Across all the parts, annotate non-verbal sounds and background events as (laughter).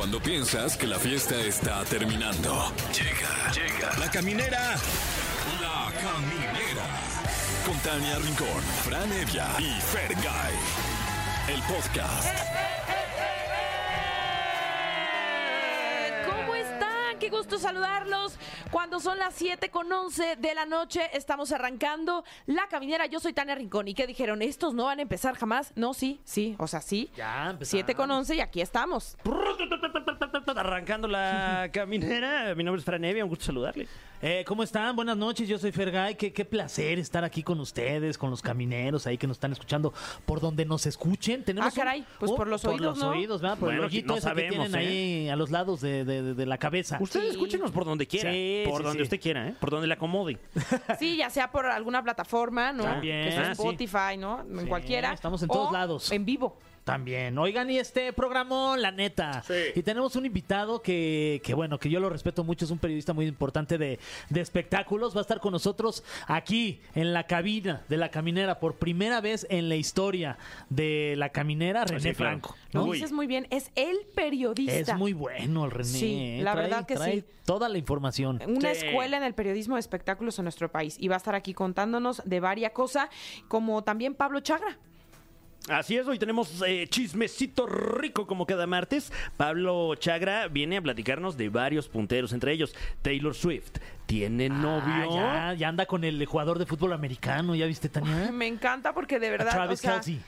Cuando piensas que la fiesta está terminando. Llega, llega. La caminera. La caminera. Con Tania Rincón, Fran Evia y Fergay. El podcast. Qué gusto saludarlos. Cuando son las 7 con 11 de la noche, estamos arrancando la caminera. Yo soy Tania Rincón. ¿Y qué dijeron? ¿Estos no van a empezar jamás? No, sí, sí, o sea, sí. Ya empezamos. 7 con 11 y aquí estamos. Arrancando la caminera. Mi nombre es Fran Evia, un gusto saludarle. Eh, ¿Cómo están? Buenas noches, yo soy Fergay. Qué, qué placer estar aquí con ustedes, con los camineros ahí que nos están escuchamos, por donde nos escuchen. Tenemos Ah, caray, pues por los oídos, Por los ¿no? oídos, ¿verdad? Por Bueno, el hoyito no que tienen ahí a los lados de, de- de la cabeza. Usted Sí. escúchenos por donde quiera. Sí, por sí, donde sí. usted quiera, ¿eh? Por donde le acomode. (laughs) Sí, ya sea por alguna plataforma, ¿no? También, Que sea ah, sí. Spotify, ¿no? En Sí, cualquiera. estamos en O todos lados. En vivo. También. Oigan, y este programón, la neta. Sí. Y tenemos un invitado que, que, bueno, que yo lo respeto mucho, es un periodista muy importante de, de espectáculos. Va a estar con nosotros aquí, en la cabina de la caminera, por primera vez en la historia de la caminera, René Sí, claro. Franco. Lo ¿no? dices muy bien. Es el periodista. Es muy bueno el René. Sí, ¿eh? la Trae- verdad que trae sí. toda la información. una Sí. escuela en el periodismo de espectáculos en nuestro país y va a estar aquí contándonos de varias cosas, como también Pablo Chagra. Así es, hoy tenemos eh, chismecito rico como cada martes. Pablo Chagra viene a platicarnos de varios punteros, entre ellos Taylor Swift. ¿Tiene novio? Ah, ya, ya anda con el jugador de fútbol americano, ¿ya viste, Tania? Me encanta porque de A verdad, Travis o sea, Kelce.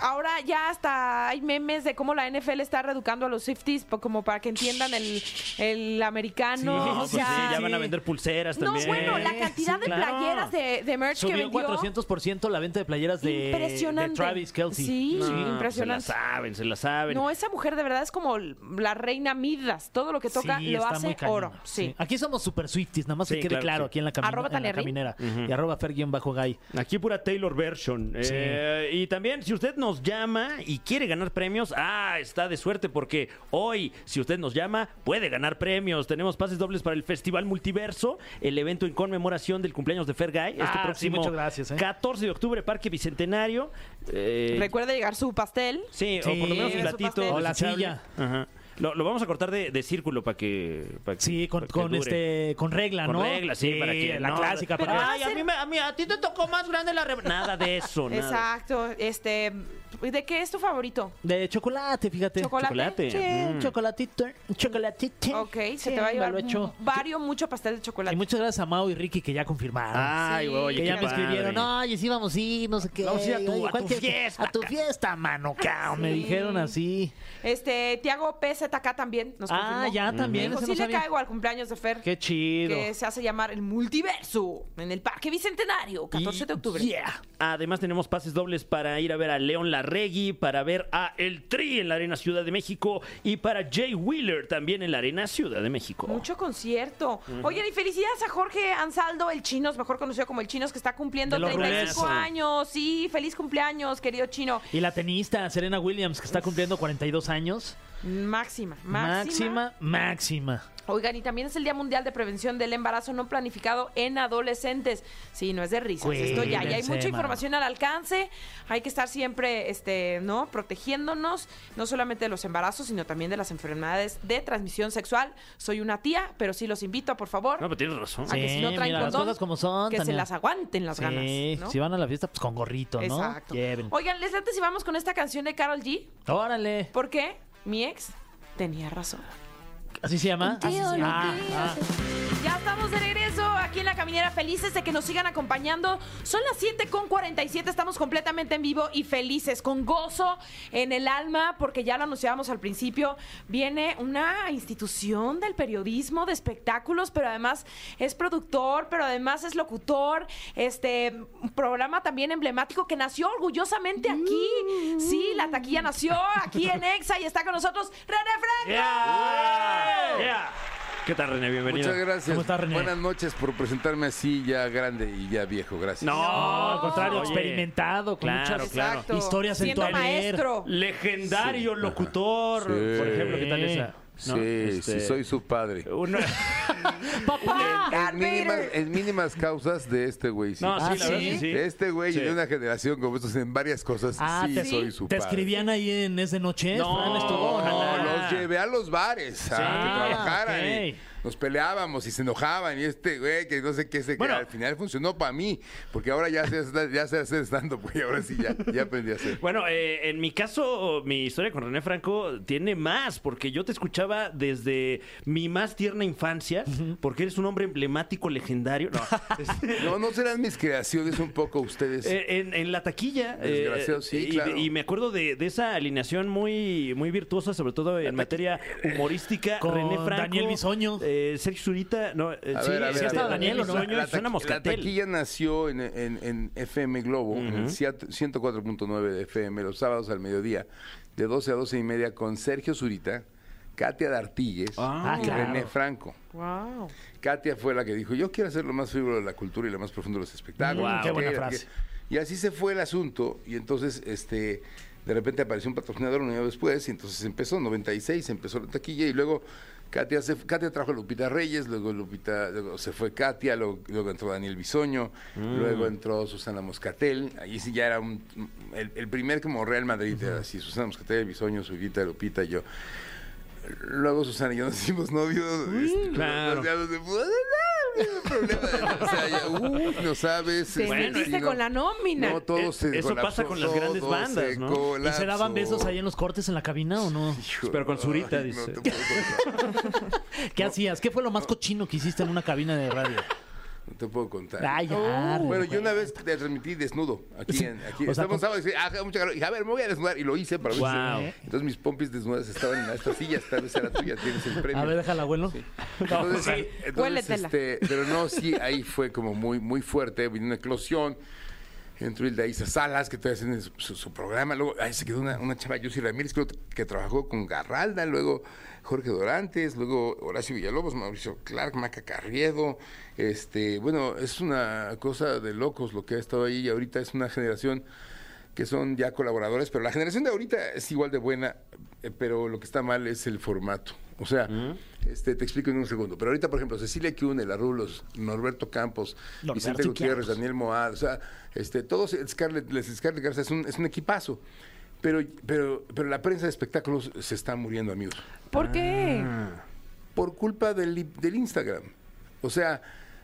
Ahora ya hasta hay memes de cómo la NFL está reeducando a los Swifties como para que entiendan el, el americano. Sí, o No, pues sí, ya van a vender pulseras no, también. bueno, la cantidad Sí, de claro. playeras de, de merch que Subió vendió. 400% la venta de playeras de, Impresionante. de Travis Kelsey. Sí, No, impresionante. Se la saben, se la saben. No, esa mujer de verdad es como la reina Midas. Todo lo que toca Sí, lo hace oro. Sí. Aquí somos super Swifties, nada más Sí, que quede claro que claro sí. aquí en la, camina- Arroba en la Tania Rin. caminera. Y arroba fer-gay. Aquí pura Taylor version. Eh, y también, si usted nos llama y quiere ganar premios, ah, está de suerte porque hoy, si usted nos llama, puede ganar premios. Tenemos pases dobles para el Festival Multiverso, el evento en conmemoración del cumpleaños de Fergay. Este Ah, sí, próximo muchas gracias, ¿eh? 14 de octubre, Parque Bicentenario. Eh, Recuerda llegar su pastel. sí, Sí, o por lo menos un platito. O la silla. Ajá. Lo, lo vamos a cortar de, de círculo para que, pa' que- Sí, con, pa' que con dure. este con regla, Con ¿no? regla, sí, para que la no- clásica. Pero para Ay, a mí, me- a mí- a ti te tocó más grande la re- Nada de eso, nada. Exacto. Este, ¿de qué es tu favorito? de chocolate, fíjate. ¿Chocolate? Chocolate. Sí, Mm. chocolatito, chocolatito. Ok, se Sí, te va a llevar echo. varios, mucho pastel de Y chocolate. muchas gracias a Mau y Ricky que ya confirmaron. Ay, Sí, oye, que qué ya me padre. escribieron, oye, sí vamos a ir, no sé qué. Vamos a ir a tu- Oye, a tu cualquier- fiesta, A tu fiesta, mano, cao. Me Sí. dijeron así. Este, Tiago PZK también nos Ah, ya también, Dijo, ese sí no le sabía. caigo al cumpleaños de Fer. Qué chido. Que se hace llamar el multiverso en el Parque Bicentenario, 14 de octubre. Yeah. Además tenemos pases dobles para ir a ver a León Larregui, para ver a El Tri en la Arena Ciudad de México y para Jay Wheeler también en la Arena Ciudad de México. Mucho concierto. Oigan, y felicidades a Jorge Ansaldo, el Chinos, mejor conocido como el Chinos, que está cumpliendo De los 35 Rulesos. años. Sí, feliz cumpleaños, querido Chino. Y la tenista Serena Williams, que está cumpliendo 42 años. Máxima, máxima. Máxima, máxima. Oigan, y también es el Día Mundial de Prevención del Embarazo No Planificado en Adolescentes. Sí, no es de risas. Esto ya, ya hay mucha mano. información al alcance. Hay que estar siempre, este, ¿no? Protegiéndonos, no solamente de los embarazos, sino también de las enfermedades de transmisión sexual. Soy una tía, pero sí los invito, por favor, No, pero tienes razón. a que si no Sí, traen mira, las condón, cosas como son, que se Tania. las aguanten las Sí, ganas. ¿no? si van a la fiesta, pues con gorrito, ¿no? Exacto. Lleven. Oigan, les late si vamos con esta canción de Carol G. Órale. Porque mi ex tenía razón. ¿Así se llama? Así se llama. Ah, ah. Ya estamos de regreso aquí en la caminera, felices de que nos sigan acompañando. Son las 7 con 47, estamos completamente en vivo y felices, con gozo en el alma, porque ya lo anunciábamos al principio. Viene una institución del periodismo, de espectáculos, pero además es productor, pero además es locutor. Este un programa también emblemático que nació orgullosamente aquí. Sí, la taquilla nació aquí en Exa y está con nosotros René Franco. Yeah. Yeah. ¿Qué tal, René? Bienvenido. Muchas gracias. ¿Cómo estás, René? Buenas noches por presentarme así ya grande y ya viejo. Gracias. No, No, al contrario, Oye, experimentado, con Claro, muchas claro. Historias en tu maestro. Legendario locutor. Sí. Por ejemplo, ¿qué tal esa? Sí, ¿No? Este, sí, soy su padre. una- (laughs) ¡Papá! En mínimas, en mínimas causas de este güey. sí. No, sí, Ah, la verdad ¿sí? sí. De este güey Sí. y de una generación como estos en varias cosas. Ah, sí, te, soy su te padre. escribían ahí en ese noche. No, Fran, estuvo, No, llevé a los bares a que trabajaran. y ok. Nos peleábamos y se enojaban. Y este güey, que no sé qué se Bueno. al final funcionó para mí. Porque ahora ya sé, ya sé hacer stand-up, güey. Ahora sí ya, ya aprendí a hacer. Bueno, eh, en mi caso, mi historia con René Franco tiene más, porque yo te escuchaba desde mi más tierna infancia, porque eres un hombre emblemático, legendario. No, (laughs) No, no serán mis creaciones un poco ustedes. eh, en, en la taquilla. eh, Desgraciado, sí, y, claro. y me acuerdo de, de esa alineación muy, muy virtuosa, sobre todo en materia humorística. Con René Franco. Daniel Bisoño. Eh, Sergio Zurita. No, eh, sí, ver, sí a estaba ver, Daniel, a ver, ¿o la- Suena la taquilla nació en, en- en FM Globo, en el 104.9 de FM, los sábados al mediodía, de 12 a 12 y media, con Sergio Zurita, Katia D'Artigues Ah, y claro. René Franco. Wow. Katia fue la que dijo, yo quiero hacer lo más frívolo de la cultura y lo más profundo de los espectáculos. No qué buena frase. Y así se fue el asunto, y entonces, este, de repente apareció un patrocinador un año después, y entonces empezó, 96, empezó la taquilla, y luego Katia, se, Katia trajo a Lupita Reyes, luego Lupita, luego se fue Katia, luego, luego entró Daniel Bisoño, luego entró Susana Moscatel, ahí sí ya era un, el, el primer como Real Madrid, era así, Susana Moscatel, Bisoño, Zurita, Lupita yo. Luego Susana y yo nos hicimos novios. este, claro. nos de, "Pues, no, no hay problema. O sea, ya, uy, no sabes. Te este, metiste sí, no. con la nómina. No, todo Eh, se eso pasa con las grandes bandas, ¿no? ¿Y se daban besos ahí en los cortes en la cabina o no? Hijo, Pero con Zurita, dice. (laughs) No. ¿Qué hacías? ¿Qué fue lo más cochino que hiciste en una cabina de radio? No te puedo contar. Ah, ya. Bueno, René. yo una vez te transmití desnudo. Aquí, en, aquí. O sea, Estamos con- y ah, mucha calor. Y dije, a ver, me voy a desnudar. Y lo hice para ver Wow. si- Entonces mis pompis desnudas estaban en esta silla. Tal vez era tuya, tienes el premio. A ver, déjala, abuelo. (laughs) Entonces, Sí. entonces, este, pero no, sí, ahí fue como muy, muy fuerte, vino una eclosión. Entró Hilda Isa Salas, que todavía hacen su, su- su programa. Luego ahí se quedó una, una chava, Yossi Ramírez, creo que trabajó con Garralda. Luego Jorge Dorantes, luego Horacio Villalobos, Mauricio Clark, Maca Carriedo. Este, bueno, es una cosa de locos lo que ha estado ahí. Y ahorita es una generación que son ya colaboradores, pero la generación de ahorita es igual de buena, eh, pero lo que está mal es el formato. O sea, este, te explico en un segundo. Pero ahorita, por ejemplo, Cecilia Kiune, La Rulos, Norberto Campos, Norberto Vicente Gutiérrez, Campos. Daniel Moad, o sea, este, todos, Scarlett, les- Scarlett Garza es un, es un equipazo. Pero, pero, pero la prensa de espectáculos se está muriendo, amigos ¿Por qué? por culpa del, del Instagram. O sea,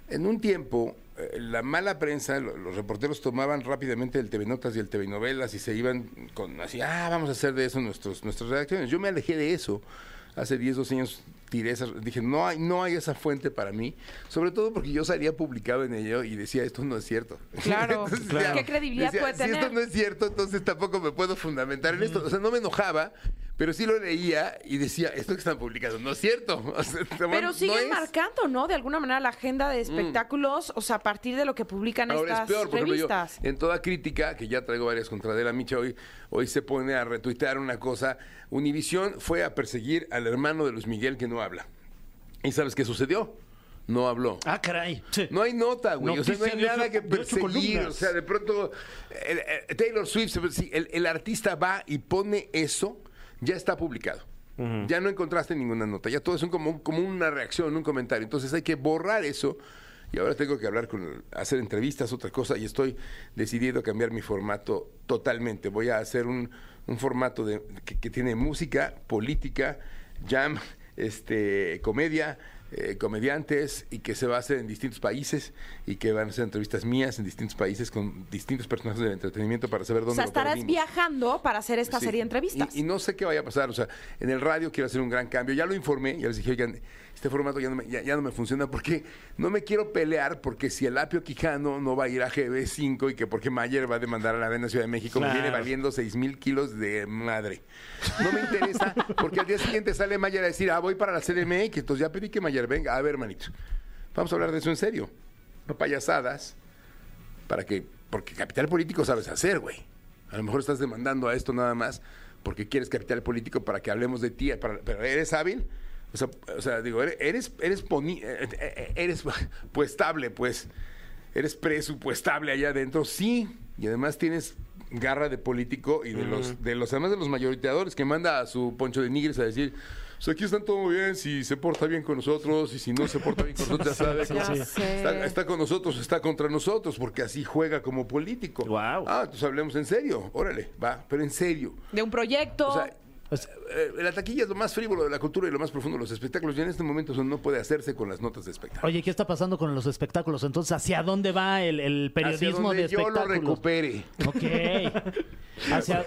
en un tiempo, eh, la mala prensa, lo- los reporteros tomaban rápidamente el TV Notas y el TV Novelas y se iban con así, ah, vamos a hacer de eso nuestros, nuestras redacciones. Yo me alejé de eso. Hace 10, 12 años tiré esas, dije, no hay, no hay esa fuente para mí, sobre todo porque yo salía publicado en ello y decía, esto no es cierto. (laughs) Claro, Entonces, ¿qué credibilidad puede Si tener? esto no es cierto, entonces tampoco me puedo fundamentar en esto. O sea, no me enojaba, pero sí lo leía y decía, esto que están publicando no es cierto. (laughs) O sea, Pero siguen marcando, ¿no? De alguna manera la agenda de espectáculos, o sea, a partir de lo que publican Ahora estas es peor, por ejemplo, yo, revistas. en toda crítica, que ya traigo varias contra Adela Micha hoy, hoy se pone a retuitear una cosa. Univisión fue a perseguir al hermano de Luis Miguel que no habla. ¿Y sabes qué sucedió? No habló. Ah, caray. No hay nota, güey. o sea, no hay nada ocho- que perseguir. O sea, de pronto, el- el- Taylor Swift, el, el artista va y pone eso, ya está publicado. Ya no encontraste ninguna nota. Ya todo es un- como, como una reacción, un comentario. Entonces hay que borrar eso. Y ahora tengo que hablar con, hacer entrevistas, otra cosa, y estoy decidiendo cambiar mi formato totalmente. Voy a hacer un, un formato de, que, que tiene música, política, jam, este, comedia, eh, comediantes y que se va a hacer en distintos países y que van a ser entrevistas mías en distintos países con distintos personajes del entretenimiento para saber O dónde sea, lo estarás perdimos. viajando para hacer esta Sí. serie de entrevistas. Y, y no sé qué vaya a pasar. O sea, en el radio quiero hacer un gran cambio. Ya lo informé, ya les dije, oigan, este formato ya no me, ya, ya no me funciona porque no me quiero pelear porque si el Apio Quijano no va a ir a GB5 y que porque Mayer va a demandar a la Arena Ciudad de México, me viene valiendo 6 mil kilos de madre. No me interesa porque al día siguiente sale Mayer a decir, ah, voy para la CDMX, entonces ya pedí que Mayer venga. A ver, manito, vamos a hablar de eso en serio. No payasadas para que, porque capital político sabes hacer, güey. A lo mejor estás demandando a esto nada más porque quieres capital político para que hablemos de ti, para- pero eres hábil. O sea, o sea, digo, eres, eres, eres, poni- eh, eh, eres (laughs) puestable, pues. Eres presupuestable allá adentro, sí. Y además tienes garra de político y de los, de los, además de los mayoriteadores que manda a su Poncho de Nigres a decir, pues aquí están todo muy bien, si se porta bien con nosotros y si no se porta bien con nosotros, ya sabe que (laughs) Ya está, está con nosotros, está contra nosotros, porque así juega como político. Guau. Ah, entonces hablemos en serio, órale, va, pero en serio. De un proyecto. O sea, Pues- la taquilla es lo más frívolo de la cultura y lo más profundo de los espectáculos. Y en este momento eso no puede hacerse con las notas de espectáculo. Oye, ¿qué está pasando con los espectáculos? Entonces, ¿hacia dónde va el, el periodismo Hacia donde de yo lo espectáculos? recupere. Ok. (laughs) Hacia...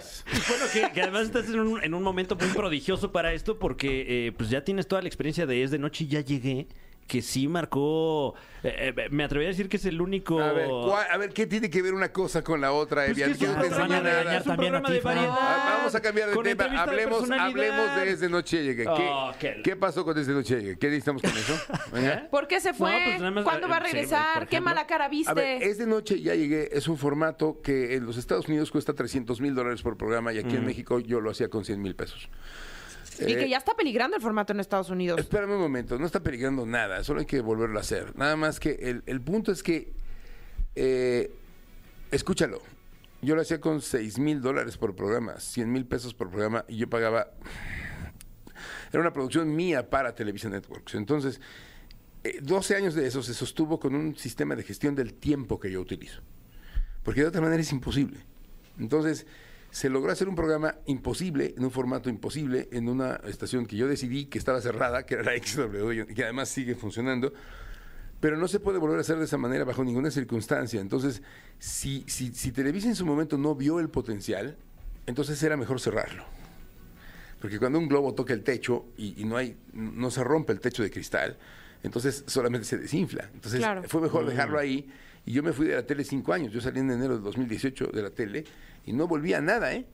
Bueno, que, que además estás en un, en un momento muy prodigioso para esto porque eh, pues ya tienes toda la experiencia de Es de Noche y ya llegué, que sí marcó... eh, eh, me atrevería a decir que es el único... A ver, ¿cuál- a ¿qué tiene que ver una cosa con la otra, Pues Evian? que es de- nada. es un también programa a de ti. Ah, Vamos a cambiar de Con tema. entrevista de Hablemos, hablemos de Desde Noche Llegue. ¿Qué, Oh, qué- qué pasó con Desde Noche Llegue? ¿Qué necesitamos con eso? (laughs) ¿Eh? ¿Por qué se fue? No, pues más, ¿Cuándo va a eh, sí, regresar? ¿Qué mala cara viste? A ver, es de noche ya llegué. Es un formato que en los Estados Unidos cuesta 300 mil dólares por programa y aquí en México yo lo hacía con 100 mil pesos. Y Eh, que ya está peligrando el formato en Estados Unidos. Espérame un momento, no está peligrando nada, solo hay que volverlo a hacer. Nada más que el, el punto es que, eh, escúchalo, yo lo hacía con 6 mil dólares por programa, 100 mil pesos por programa y yo pagaba, era una producción mía para Televisa Networks. Entonces, eh, 12 años de eso se sostuvo con un sistema de gestión del tiempo que yo utilizo. Porque de otra manera es imposible. Entonces, se logró hacer un programa imposible, en un formato imposible, en una estación que yo decidí que estaba cerrada, que era la (laughs) XW, y que además sigue funcionando. Pero no se puede volver a hacer de esa manera bajo ninguna circunstancia. Entonces, si, si, si Televisa en su momento no vio el potencial, entonces era mejor cerrarlo. Porque cuando un globo toca el techo y, y no hay, no se rompe el techo de cristal, entonces solamente se desinfla. Entonces Claro. fue mejor dejarlo ahí. Y yo me fui de la tele cinco años. Yo salí en enero de 2018 de la tele y no volví a nada, ¿eh?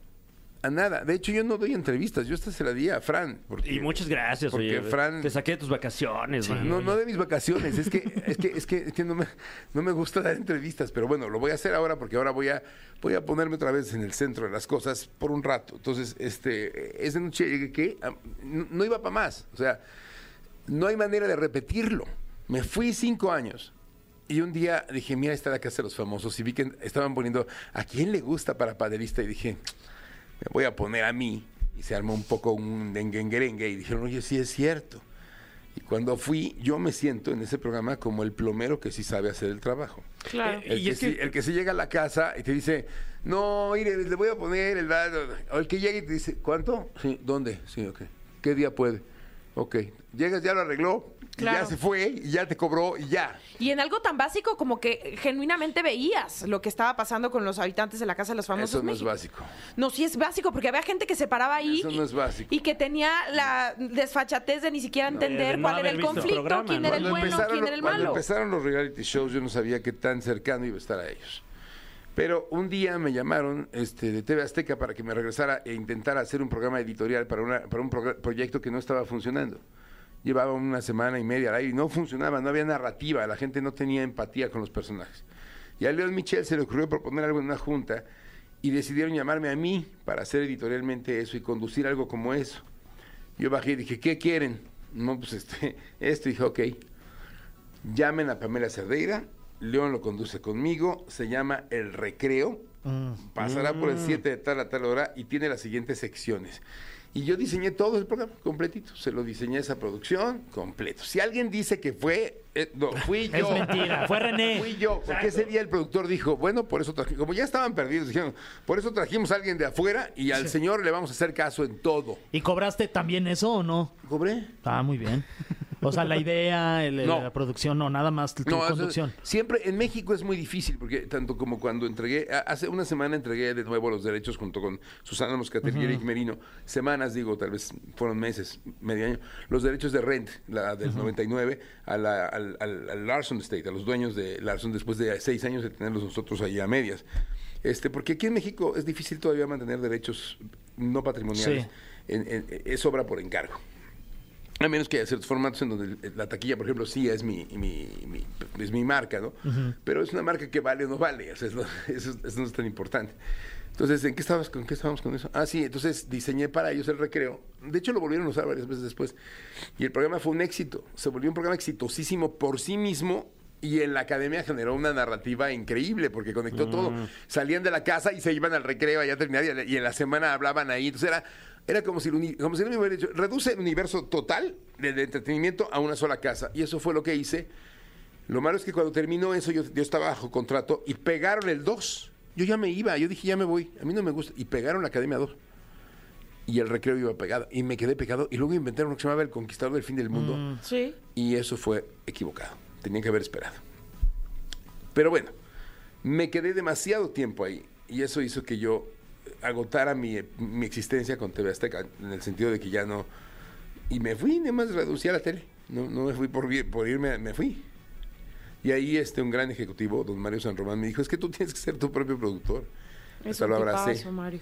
A nada. De hecho, yo no doy entrevistas. Yo esta se la di a Fran. Porque, Y muchas gracias, Porque oye. Fran... Te saqué de tus vacaciones, man. No, no de mis vacaciones, es que, es que, es que, es que no, me, no me gusta dar entrevistas, pero bueno, lo voy a hacer ahora porque ahora voy a, voy a ponerme otra vez en el centro de las cosas por un rato. Entonces, este, esa noche llegué que ah, no iba para más, o sea, no hay manera de repetirlo. Me fui cinco años. Y un día dije, mira, está la casa de los famosos. Y vi que estaban poniendo, ¿a quién le gusta para paderista? Y dije, me voy a poner a mí. Y se armó un poco un denguenguerengue. Y dijeron, oye, sí es cierto. Y cuando fui, yo me siento en ese programa como el plomero que sí sabe hacer el trabajo. Claro. El, Y que, es que- sí- el que se llega a la casa y te dice, no, mire, le voy a poner el... O el que llega y te dice, ¿cuánto? Sí, ¿dónde? Sí, ok. ¿Qué día puede? Ok. Llegas, ya lo arregló, y ya se fue, y ya te cobró, y ya. Y en algo tan básico como que genuinamente veías lo que estaba pasando con los habitantes de la Casa de los Famosos. Eso no es básico. No, sí es básico, porque había gente que se paraba ahí Eso y, no es básico. y que tenía la desfachatez de ni siquiera entender no cuál era el conflicto, programa, quién ¿no? era el Cuando bueno, quién era el cuando malo. empezaron los reality shows, yo no sabía qué tan cercano iba a estar a ellos. Pero un día me llamaron este, de TV Azteca para que me regresara e intentara hacer un programa editorial para, una- para un proyecto que no estaba funcionando. Llevaba una semana y media al aire y no funcionaba, no había narrativa, la gente no tenía empatía con los personajes. Y a León Michel se le ocurrió proponer algo en una junta y decidieron llamarme a mí para hacer editorialmente eso y conducir algo como eso. Yo bajé y dije, ¿qué quieren? No, pues este, (laughs) esto. Y dije, ok. Llamen a Pamela Cerdeira, León lo conduce conmigo, se llama El Recreo, pasará por el 7 de tal a tal hora y tiene las siguientes secciones. Y yo diseñé todo el programa completito, se lo diseñé esa producción completo. Si alguien dice que fue, eh, no, fui yo. Es mentira, fue René. Fui yo, porque ese día el productor dijo, bueno, por eso trajimos, como ya estaban perdidos, dijeron, por eso trajimos a alguien de afuera y al señor le vamos a hacer caso en todo. ¿Y cobraste también eso o no? ¿Cobré? Ah, muy bien. O sea, la idea, el- No. la producción, no, nada más tu No, conducción. siempre en México es muy difícil, porque tanto como cuando entregué, hace una semana entregué de nuevo los derechos junto con Susana Moscatel y Eric Merino, semanas digo, tal vez fueron meses, medio año, los derechos de Rent, la del 99, a la- al, al- al Larson State, a los dueños de Larson, después de seis años de tenerlos nosotros ahí a medias. Este, porque aquí en México es difícil todavía mantener derechos no patrimoniales, Sí. en- en- es obra por encargo. A menos que haya ciertos formatos en donde la taquilla, por ejemplo, sí es mi, mi- mi- es mi marca, ¿no? Pero es una marca que vale o no vale, o sea, es lo- (laughs) eso, eso no es tan importante. Entonces, ¿en qué estabas con qué estábamos con eso? Ah, sí, entonces diseñé para ellos el recreo. De hecho, lo volvieron a usar varias veces después. Y el programa fue un éxito. Se volvió un programa exitosísimo por sí mismo. Y en la academia generó una narrativa increíble porque conectó todo. Salían de la casa y se iban al recreo allá a terminar y en la semana hablaban ahí. Entonces era, era como si, el como si me hubiera dicho, reduce el universo total del entretenimiento a una sola casa. Y eso fue lo que hice. Lo malo es que cuando terminó eso, yo, yo estaba bajo contrato y pegaron el 2. Yo ya me iba, yo dije, ya me voy. A mí no me gusta. Y pegaron la Academia 2. y el recreo iba pegado. Y me quedé pegado. Y luego inventaron lo que se llamaba El Conquistador del Fin del Mundo. Sí. Y eso fue equivocado. Tenía que haber esperado. Pero bueno, me quedé demasiado tiempo ahí. Y eso hizo que yo agotara mi, mi existencia con TV Azteca. En el sentido de que ya no... Y me fui, nada más reducí a la tele. No, no me fui por, por irme, me fui. Y ahí este, un gran ejecutivo, don Mario San Román, me dijo, es que tú tienes que ser tu propio productor. Es Hasta un lo abracé. tipazo, Mario.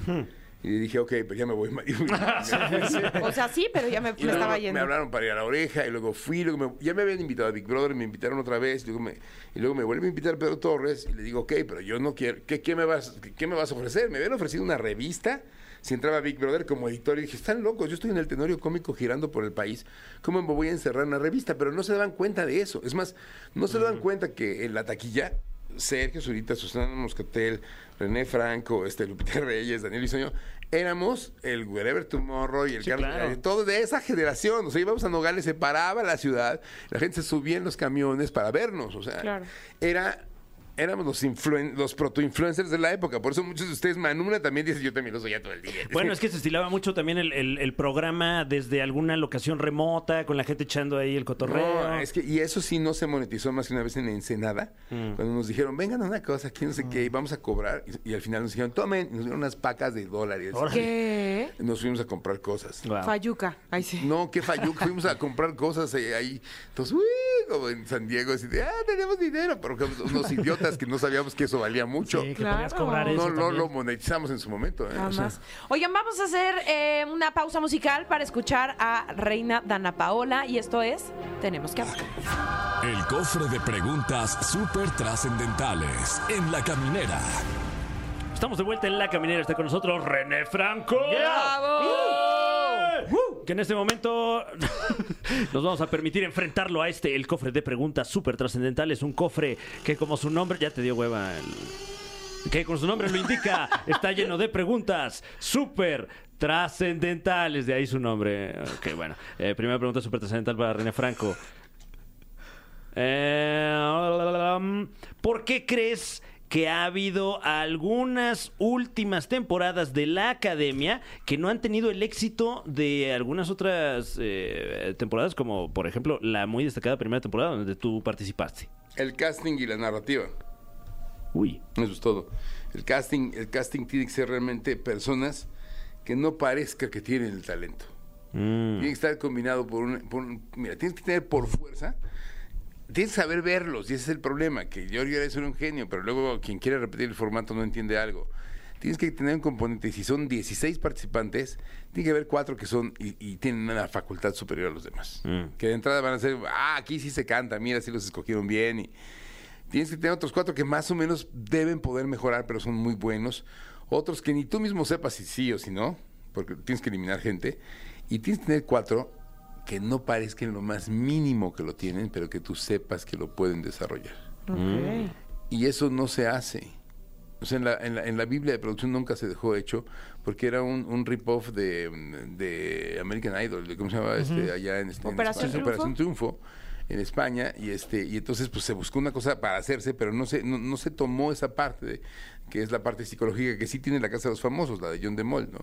Y dije, ok, pero ya me voy. (laughs) (laughs) O sea, sí, pero ya me, me estaba me yendo. hablaron para ir a la oreja y luego fui, luego me- ya me habían invitado a Big Brother, me invitaron otra vez, y luego me, y luego me vuelve a invitar Pedro Torres y le digo, ok, pero yo no quiero, ¿qué, qué me, vas, qué, qué me vas a ofrecer? Me habían ofrecido una revista si entraba Big Brother como editor y dije, están locos, yo estoy en el tenorio cómico girando por el país, ¿cómo me voy a encerrar en una revista? Pero no se daban cuenta de eso, es más, no se daban cuenta que en la taquilla Sergio Zurita, Susana Moscatel, René Franco, este, Lupita (laughs) Reyes, Daniel Bisoño, éramos el Wherever Tomorrow y el Carlos claro. Gallego, todo de esa generación. O sea, íbamos a Nogales, se paraba la ciudad, la gente se subía en los camiones para vernos. O sea, Claro. era. Éramos los, influen- los proto-influencers de la época. Por eso muchos de ustedes, Manuna también dice, yo también lo soy ya todo el día. Bueno, (laughs) es que se estilaba mucho también el, el- el programa desde alguna locación remota, con la gente echando ahí el cotorreo. No, es que, y eso sí no se monetizó más que una vez en Ensenada, Mm. cuando nos dijeron, vengan a una cosa, aquí no sé qué, y vamos a cobrar. Y, y al final nos dijeron, tomen, y nos dieron unas pacas de dólares. ¿Qué? Nos fuimos a comprar cosas. Fayuca. Ahí sí. No, qué que fuimos a comprar cosas ahí. Entonces, uy, como en San Diego, así de, ah, tenemos dinero. Pero que unos idiotas que no sabíamos que eso valía mucho. Sí, que Claro. podías cobrar eso no, no también. lo monetizamos en su momento. ¿eh? O sea. Oigan, vamos a hacer eh, una pausa musical para escuchar a Reina Dana Paola y esto es Tenemos que hablar. El cofre de preguntas súper trascendentales en la caminera. Estamos de vuelta en La Caminera. Está con nosotros René Franco. ¡Uh! Que en este momento (laughs) nos vamos a permitir enfrentarlo a este, el cofre de preguntas súper trascendentales. Un cofre que como su nombre, ya te dio hueva, el- que con su nombre lo indica, está lleno de preguntas súper trascendentales. De ahí su nombre. Ok, bueno. Eh, primera pregunta súper trascendental para René Franco. Eh, um, ¿Por qué crees que ha habido algunas últimas temporadas de la academia que no han tenido el éxito de algunas otras eh, temporadas, como por ejemplo la muy destacada primera temporada donde tú participaste? el casting y la narrativa. Uy. Eso es todo. El casting, el casting tiene que ser realmente personas que no parezca que tienen el talento. Mm. Tiene que estar combinado por un, por un- Mira, tienes que tener por fuerza. Tienes que saber verlos, y ese es el problema, que Giorgio era un genio, pero luego quien quiere repetir el formato no entiende algo. Tienes que tener un componente, si son 16 participantes, tiene que haber cuatro que son y, y tienen una facultad superior a los demás. Mm. Que de entrada van a ser, ah, aquí sí se canta, mira, sí los escogieron bien. Y tienes que tener otros cuatro que más o menos deben poder mejorar, pero son muy buenos. Otros que ni tú mismo sepas si sí o si no, porque tienes que eliminar gente. Y tienes que tener cuatro que no parezcan lo más mínimo que lo tienen, pero que tú sepas que lo pueden desarrollar. Ok. Y eso no se hace. O sea, en la, en la, en la Biblia de producción nunca se dejó hecho porque era un, un rip-off de, de American Idol, de, ¿cómo se llama? este, allá en, este, en Operación España, Triunfo. Operación Triunfo en España y este y entonces pues se buscó una cosa para hacerse pero no se no, no se tomó esa parte de, que es la parte psicológica que sí tiene la casa de los famosos la de John de Mol no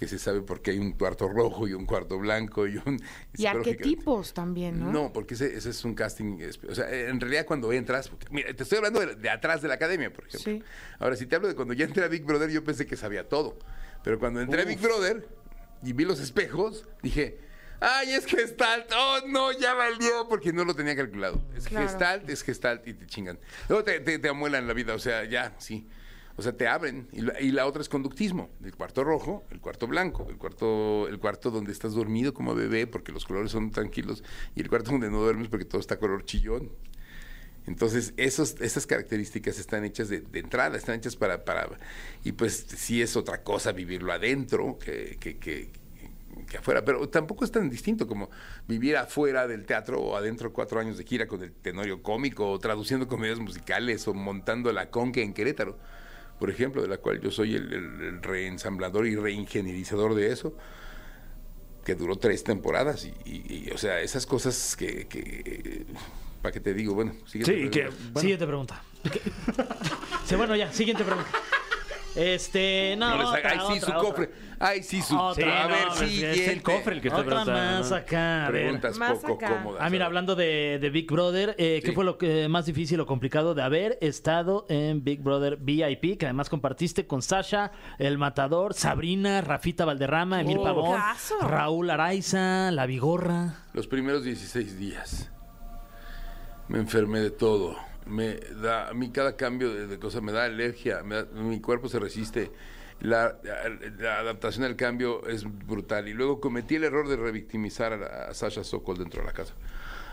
que se sabe por qué hay un cuarto rojo y un cuarto blanco y un (laughs) Y arquetipos también, ¿no? No, porque ese, ese es un casting. O sea, en realidad cuando entras. porque, mira, te estoy hablando de, de atrás de la academia, por ejemplo. Sí. Ahora, si te hablo de cuando ya entré a Big Brother, yo pensé que sabía todo. Pero cuando entré a Big Brother y vi los espejos, dije. ¡Ay, es Gestalt! ¡Oh, no! Ya valió porque no lo tenía calculado. Es Claro. Gestalt, es Gestalt y te chingan. Luego te, te, te amuelan la vida, o sea, ya, sí. O sea, te abren. Y la, y la otra es conductismo. El cuarto rojo, el cuarto blanco, el cuarto, el cuarto donde estás dormido como bebé porque los colores son tranquilos y el cuarto donde no duermes porque todo está color chillón. Entonces, esos, esas características están hechas de, entrada, están hechas para, para... Y pues sí es otra cosa vivirlo adentro que, que, que, que afuera, pero tampoco es tan distinto como vivir afuera del teatro o adentro cuatro años de gira con el tenorio cómico o traduciendo comedias musicales o montando la conque en Querétaro, por ejemplo, de la cual yo soy el, el- el reensamblador y reingenierizador de eso que duró tres temporadas y, y- y, o sea, esas cosas que, que ¿para qué te digo? Bueno, siguiente Sí, que pregunta. bueno, Siguiente pregunta. (laughs) Sí, bueno, ya, siguiente pregunta. Este, no, No les haga- otra, Ay, sí, otra, su otra. cofre. Ay, sí, su. Otra. a ver, no, sí, es, el cofre el que estoy Otra más acá. a ver. Preguntas Más poco acá. cómodas. Ah, mira, hablando de, de Big Brother, eh, ¿qué Sí. fue lo que más difícil o complicado de haber estado en Big Brother VIP? Que además compartiste con Sasha, El Matador, Sabrina, Rafita Valderrama, Emil Oh, Pavón, caso. Raúl Araiza, La Vigorra. Los primeros 16 días me enfermé de todo. Me da, a mí cada cambio de, de cosa me da alergia, me da- mi cuerpo se resiste. La, la adaptación al cambio es brutal. Y luego cometí el error de revictimizar a, la- a Sasha Sokol dentro de la casa.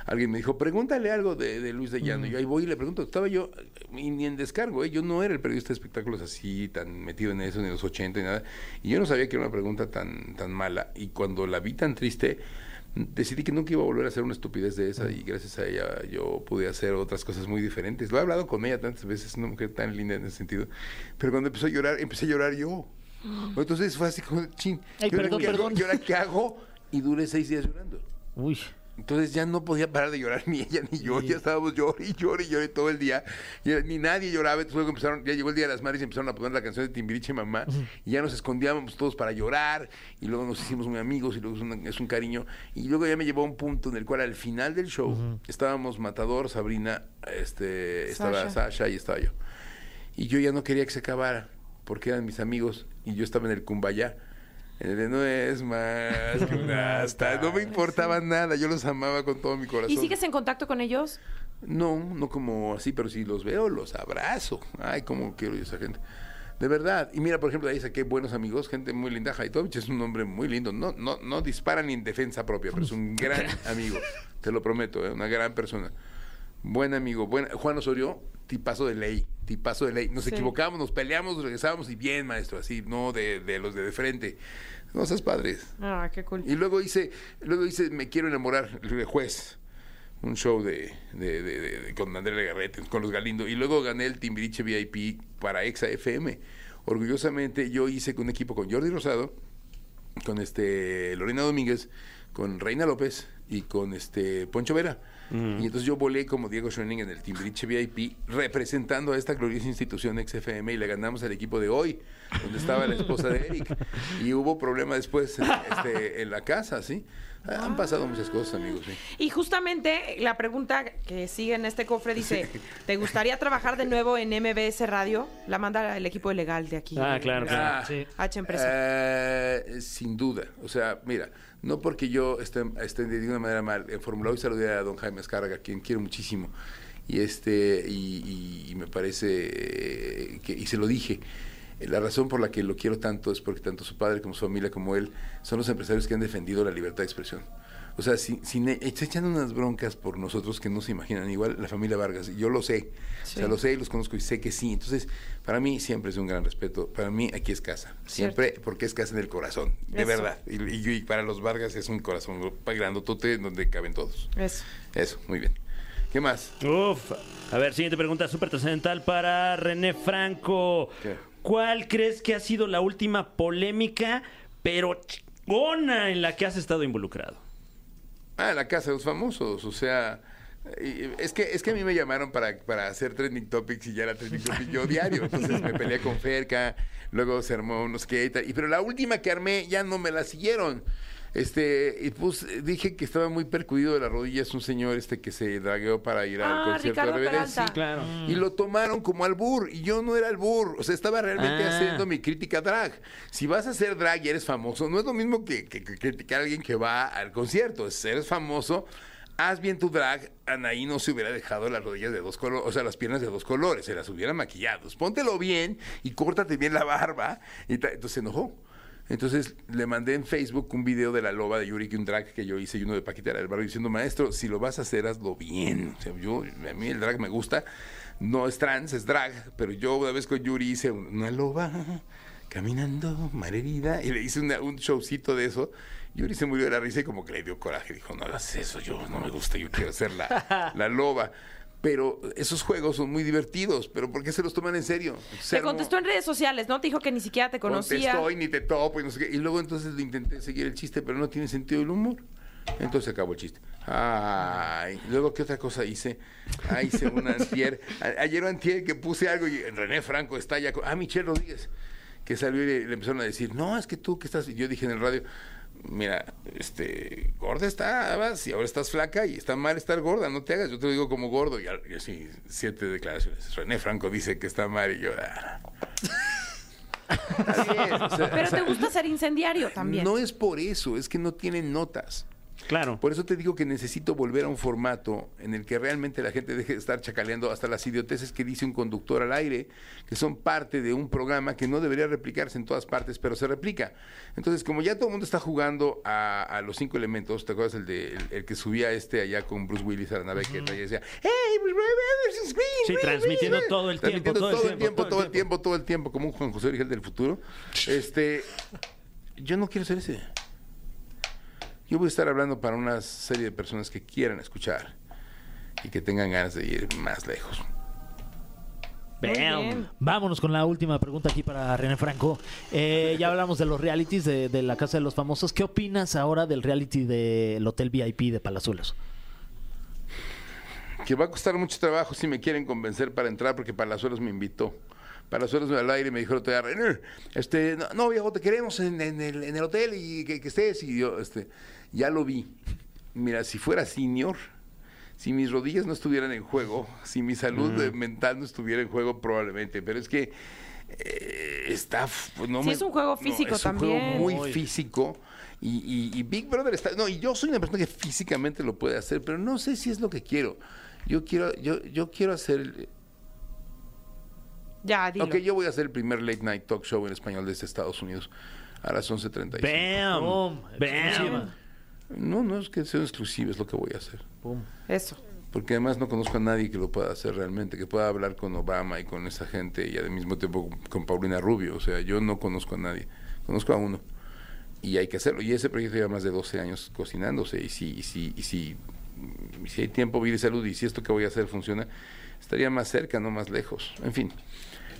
Alguien me dijo, pregúntale algo de, de Luis de Llano. Y yo ahí voy y le pregunto. Estaba yo, y ni en descargo, ¿eh? yo no era el periodista de espectáculos así, tan metido en eso, ni en los 80 ni nada. Y yo no sabía que era una pregunta tan, tan mala. Y cuando la vi tan triste, decidí que nunca iba a volver a hacer una estupidez de esa. Y gracias a ella yo pude hacer otras cosas muy diferentes. Lo he hablado con ella tantas veces, una mujer tan linda en ese sentido. Pero cuando empezó a llorar, empecé a llorar yo. Entonces fue así como, chin, Ay, ¿y ahora qué hago? Y duré seis días llorando. Uy. Entonces ya no podía parar de llorar (laughs) ni ella ni yo. Ya estábamos llorando y llorando y llorando todo el día. Y ni nadie lloraba. Entonces luego empezaron, ya llegó el Día de las Madres y empezaron a poner la canción de Timbiriche Mamá. Y ya nos escondíamos todos para llorar. Y luego nos hicimos muy amigos y luego es, un cariño. Y luego ya me llevó a un punto en el cual al final del show estábamos Matador, Sabrina, este, estaba Sasha. Sasha y estaba yo. Y yo ya no quería que se acabara porque eran mis amigos y yo estaba en el Cumbayá. En el de no es más que un (laughs) asta. No me importaba nada, yo los amaba con todo mi corazón. ¿Y sigues en contacto con ellos? No, no como así, pero si los veo, los abrazo. Ay, cómo quiero yo a esa gente. De verdad. Y mira, por ejemplo, ahí saqué buenos amigos, gente muy linda. Haitovich es un hombre muy lindo. No, no, no dispara ni en defensa propia, pero es un gran (laughs) amigo. Te lo prometo, ¿eh? una gran persona. Buen amigo. Buen... Juan Osorio, tipazo de ley. Tipazo de ley. Nos Sí. equivocábamos, nos peleamos, regresábamos y bien, maestro. Así, no de, de los de, de frente. No seas padres. Ah, qué cool. Y luego hice, luego hice Me quiero enamorar, el juez. Un show de, de- de- de- de- con André Legarrete, con los Galindo. Y luego gané el Timbiriche VIP para Exa FM. Orgullosamente yo hice con un equipo con Jordi Rosado, con este Lorena Domínguez, con Reina López y con este Poncho Vera. Y entonces yo volé como Diego Schoening en el Timbiriche VIP representando a esta gloriosa institución XFM y le ganamos al equipo de hoy, donde estaba la esposa de Eric. (laughs) Y hubo problema después este, en la casa, ¿sí? Han pasado muchas cosas, amigos, sí. Y justamente la pregunta que sigue en este cofre dice, ¿te gustaría trabajar de nuevo en MBS Radio? La manda el equipo legal de aquí. Ah, claro, claro. Ah, Sí. H empresa. Eh, sin duda. O sea, mira, no porque yo esté, de ninguna manera mal. En Fórmula hoy saludé a don Jaime Escarga, quien quiero muchísimo. Y este, y, y- y me parece eh, que, y se lo dije. eh, La razón por la que lo quiero tanto es porque tanto su padre como su familia como él son los empresarios que han defendido la libertad de expresión. O sea, sin, e- se echan unas broncas por nosotros que no se imaginan. Igual la familia Vargas, yo lo sé. O sea, lo sé y los conozco y sé que sí. Entonces, para mí siempre es un gran respeto. Para mí aquí es casa. Siempre porque es casa en el corazón. De Eso. verdad. Y, y- y para los Vargas es un corazón grandotote donde caben todos. Eso. Eso, muy bien. ¿Qué más? Uf. A ver, siguiente pregunta súper trascendental para René Franco. ¿Qué? ¿Cuál crees que ha sido la última polémica, pero chingona en la que has estado involucrado? Ah, la casa de los famosos. O sea, es que, es que a mí me llamaron para, para hacer trending topics y ya era trending topic yo (laughs) diario. Entonces me peleé con Ferca, luego se armó unos que. Y, pero la última que armé ya no me la siguieron. Este, y pues dije que estaba muy percudido de las rodillas un señor este que se dragueó para ir al Ah, concierto Ricardo de. Peralta. Claro. Y lo tomaron como albur. Y yo no era albur. O sea, estaba realmente Ah. haciendo mi crítica drag. Si vas a hacer drag y eres famoso, no es lo mismo que, que- que criticar a alguien que va al concierto. Si eres famoso, haz bien tu drag. Anaí no se hubiera dejado las rodillas de dos colores, o sea, las piernas de dos colores, se las hubiera maquillado. Póntelo bien y córtate bien la barba. Y ta- entonces se enojó. Entonces le mandé en Facebook un video de la loba de Yuri, que un drag que yo hice y uno de Paquita del barrio diciendo, maestro, si lo vas a hacer, hazlo bien. O sea, yo, a mí el drag me gusta, no es trans, es drag, pero yo una vez con Yuri hice un- una loba caminando, malherida, y le hice una- un showcito de eso. Yuri se murió de la risa y como que le dio coraje, dijo, no hagas eso, yo no me gusta, yo quiero ser la, (laughs) la loba. Pero esos juegos son muy divertidos, pero ¿por qué se los toman en serio? Se Te contestó en redes sociales, ¿no? Te dijo que ni siquiera te conocía. Contestó y ni te topo y no sé qué. Y luego entonces le intenté seguir el chiste, pero no tiene sentido el humor. Entonces acabó el chiste. Ay, luego, ¿qué otra cosa hice? Ah, hice una (laughs) antier. A- Ayer o antier que puse algo y René Franco está ya con... Ah, Michelle Rodríguez, que salió y le, le empezaron a decir, no, es que tú que estás... y Yo dije en el radio, mira, este, gorda estabas y ahora estás flaca y está mal estar gorda, no te hagas, yo te lo digo como gordo. Y, así, siete declaraciones. René Franco dice que está mal y yo... ah. O sea, Pero te gusta ser incendiario también. no es por eso, es que no tienen notas. Claro. Por eso te digo que necesito volver a un formato en el que realmente la gente deje de estar chacaleando hasta las idioteces que dice un conductor al aire, que son parte de un programa que no debería replicarse en todas partes, pero se replica. Entonces, como ya todo el mundo está jugando a, a los cinco elementos, ¿te acuerdas el, de, el, el que subía este allá con Bruce Willis a la nave que y decía, ¡Hey, Sí, transmitiendo Green"? todo el tiempo, todo el todo el tiempo, todo el tiempo, todo el tiempo, como un Juan José Origel del futuro. (laughs) Este, yo no quiero ser ese. Yo voy a estar hablando para una serie de personas que quieran escuchar y que tengan ganas de ir más lejos. Bien. Vámonos con la última pregunta aquí para René Franco. Eh, ya hablamos de los realities de, de la Casa de los Famosos. ¿Qué opinas ahora del reality del Hotel VIP de Palazuelos? Que va a costar mucho trabajo si me quieren convencer para entrar, porque Palazuelos me invitó. Palazuelos al aire me dijo el otro día, "René, este, no, no, viejo, te queremos en, en el, en el hotel y que, que estés. Y yo, este, ya lo vi. Mira, si fuera senior, si mis rodillas no estuvieran en juego, si mi salud mental no estuviera en juego, probablemente. Pero es que eh, está. pues, no Sí, me- es un juego no, físico es un juego también. muy físico. Y, y- y Big Brother está. No, y yo soy una persona que físicamente lo puede hacer, pero no sé si es lo que quiero. Yo quiero, yo, yo quiero hacer. Ya, dilo. Ok, yo voy a hacer el primer late night talk show en español desde Estados Unidos a las 11.35. Bam. Bam. No, no es que sea exclusivo, es lo que voy a hacer. Boom. Eso. Porque además no conozco a nadie que lo pueda hacer realmente, que pueda hablar con Obama y con esa gente y al mismo tiempo con Paulina Rubio. O sea, yo no conozco a nadie, conozco a uno. Y hay que hacerlo. Y ese proyecto lleva más de 12 años cocinándose. Y si, y si, y si, y si hay tiempo, vida y salud, y si esto que voy a hacer funciona, estaría más cerca, no más lejos. En fin,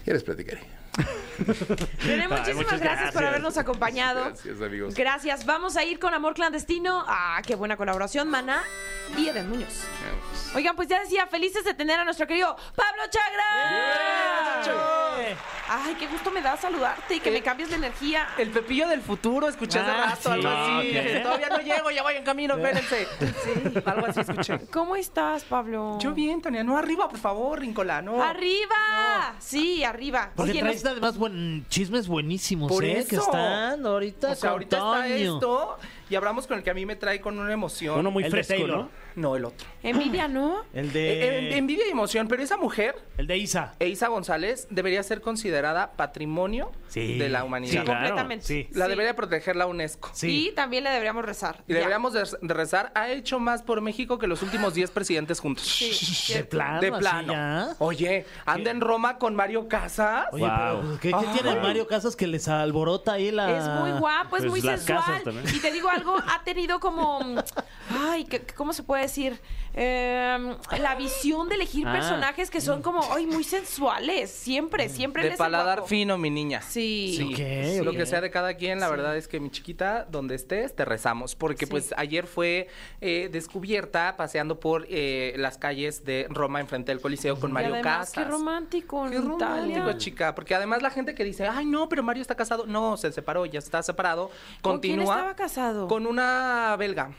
ya les platicaré. (laughs) René, muchísimas gracias, por habernos acompañado. Gracias, amigos. Gracias. Vamos a ir con Amor Clandestino. Ah, qué buena colaboración, Maná y Eden Muñoz. Vamos. Oigan, pues ya decía, felices de tener a nuestro querido Pablo Chagra. Ay, qué gusto me da saludarte y que me cambies de energía. El Pepillo del futuro, escuché hace Ah, rato, algo sí. así. Ok. Dije, Todavía no llego, ya voy en camino, espérense. Sí, algo así escuché. ¿Cómo estás, Pablo? Yo bien, Tania. No, arriba, por favor, Rincola, no. ¡Arriba! Sí, arriba. Porque Oye, traes nos- además buen, chismes buenísimos, Por ¿eh? eso. Que están ahorita O sea, con ahorita está Toño. esto y hablamos con el que a mí me trae con una emoción. Uno muy El de fresco, Taylor. ¿no? No, el otro. envidia, ¿no? El Eh, de... en- envidia y emoción, pero esa mujer, el de Isa. Eiza González, debería ser considerada patrimonio Sí. de la Sí, humanidad. claro. completamente. sí. La Sí. debería proteger la UNESCO. Sí. Y también le deberíamos rezar. Y Ya. deberíamos de, de rezar. Ha hecho más por México que los últimos 10 presidentes juntos. Sí, De plano, De así plano. ya. Oye, anda en Roma con Mario Casas. Oye, Wow. pero ¿qué, Ay. tiene Mario Casas que les alborota ahí la... Es muy guapo, es Pues muy las sensual. también. Y te digo algo, ha tenido como. (laughs) Ay, ¿qué- ¿cómo se puede decir? Eh, la visión de elegir Ah. personajes que son como, ay, muy sensuales. Siempre, siempre él de paladar guapo. fino, mi niña. Sí. Sí, Ok, lo ok. que sea de cada quien, la verdad es que mi chiquita, donde estés, te rezamos. Porque Sí. pues ayer fue eh, descubierta paseando por eh, las calles de Roma enfrente del Coliseo con Y Mario además, Casas. Qué romántico, Qué en romántico, Italia. chica. Porque además la gente que dice, ay, no, pero Mario está casado. No, se separó, ya está separado. ¿Con quién Continúa estaba casado? con una belga.